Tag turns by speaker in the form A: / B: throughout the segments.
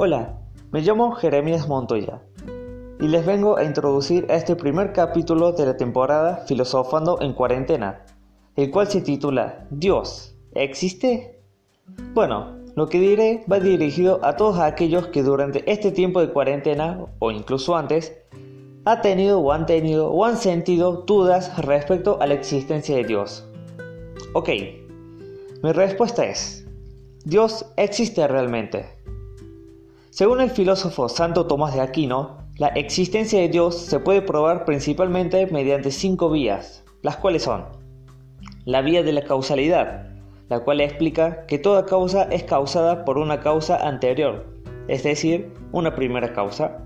A: Hola, me llamo Jeremías Montoya y les vengo a introducir este primer capítulo de la temporada Filosofando en Cuarentena, el cual se titula ¿Dios existe? Bueno, lo que diré va dirigido a todos aquellos que durante este tiempo de cuarentena, o incluso antes, ha tenido o han tenido o han sentido dudas respecto a la existencia de Dios. Ok, mi respuesta es, Dios existe realmente. Según el filósofo Santo Tomás de Aquino, la existencia de Dios se puede probar principalmente mediante cinco vías, las cuales son la vía de la causalidad, la cual explica que toda causa es causada por una causa anterior, es decir, una primera causa.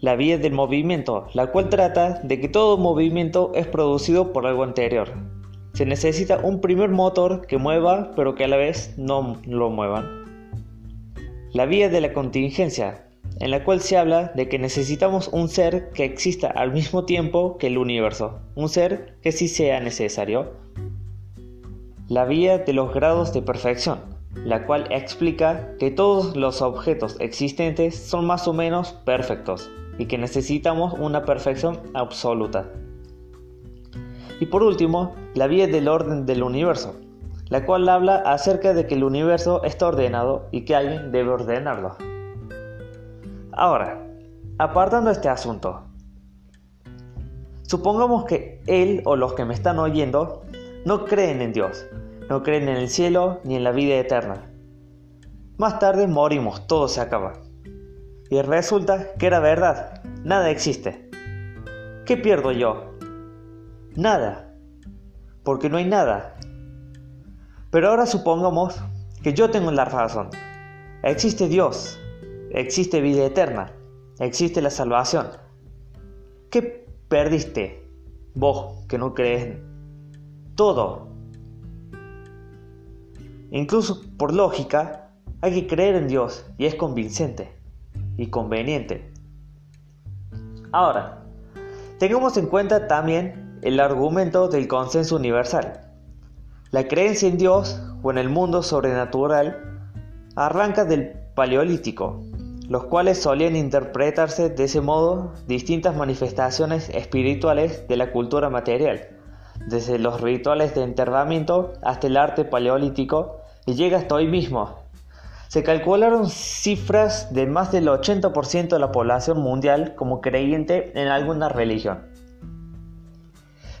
A: La vía del movimiento, la cual trata de que todo movimiento es producido por algo anterior. Se necesita un primer motor que mueva, pero que a la vez no lo muevan la vía de la contingencia, en la cual se habla de que necesitamos un ser que exista al mismo tiempo que el universo, un ser que sí sea necesario. La vía de los grados de perfección, la cual explica que todos los objetos existentes son más o menos perfectos y que necesitamos una perfección absoluta. Y por último, la vía del orden del universo, la cual habla acerca de que el universo está ordenado y que alguien debe ordenarlo. Ahora, apartando este asunto, supongamos que él o los que me están oyendo no creen en Dios, no creen en el cielo ni en la vida eterna. Más tarde morimos, todo se acaba. Y resulta que era verdad, nada existe. ¿Qué pierdo yo? Nada, porque no hay nada, pero ahora supongamos que yo tengo la razón. Existe Dios, existe vida eterna, existe la salvación. ¿Qué perdiste vos que no crees? Todo. Incluso por lógica, hay que creer en Dios y es convincente y conveniente. Ahora, tengamos en cuenta también el argumento del consenso universal. La creencia en Dios o en el mundo sobrenatural arranca del Paleolítico, los cuales solían interpretarse de ese modo distintas manifestaciones espirituales de la cultura material, desde los rituales de enterramiento hasta el arte paleolítico y llega hasta hoy mismo. Se calcularon cifras de más del 80% de la población mundial como creyente en alguna religión.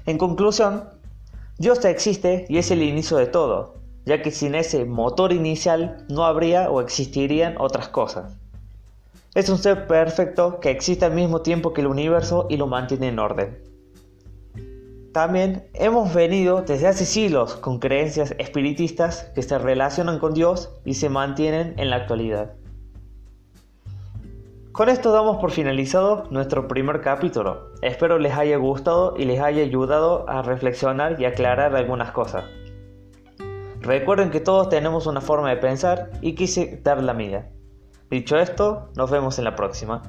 A: En conclusión, Dios existe y es el inicio de todo, ya que sin ese motor inicial no habría o existirían otras cosas. Es un ser perfecto que existe al mismo tiempo que el universo y lo mantiene en orden. También hemos venido desde hace siglos con creencias espiritistas que se relacionan con Dios y se mantienen en la actualidad. Con esto damos por finalizado nuestro primer capítulo. Espero les haya gustado y les haya ayudado a reflexionar y aclarar algunas cosas. Recuerden que todos tenemos una forma de pensar y quise dar la mía. Dicho esto, nos vemos en la próxima.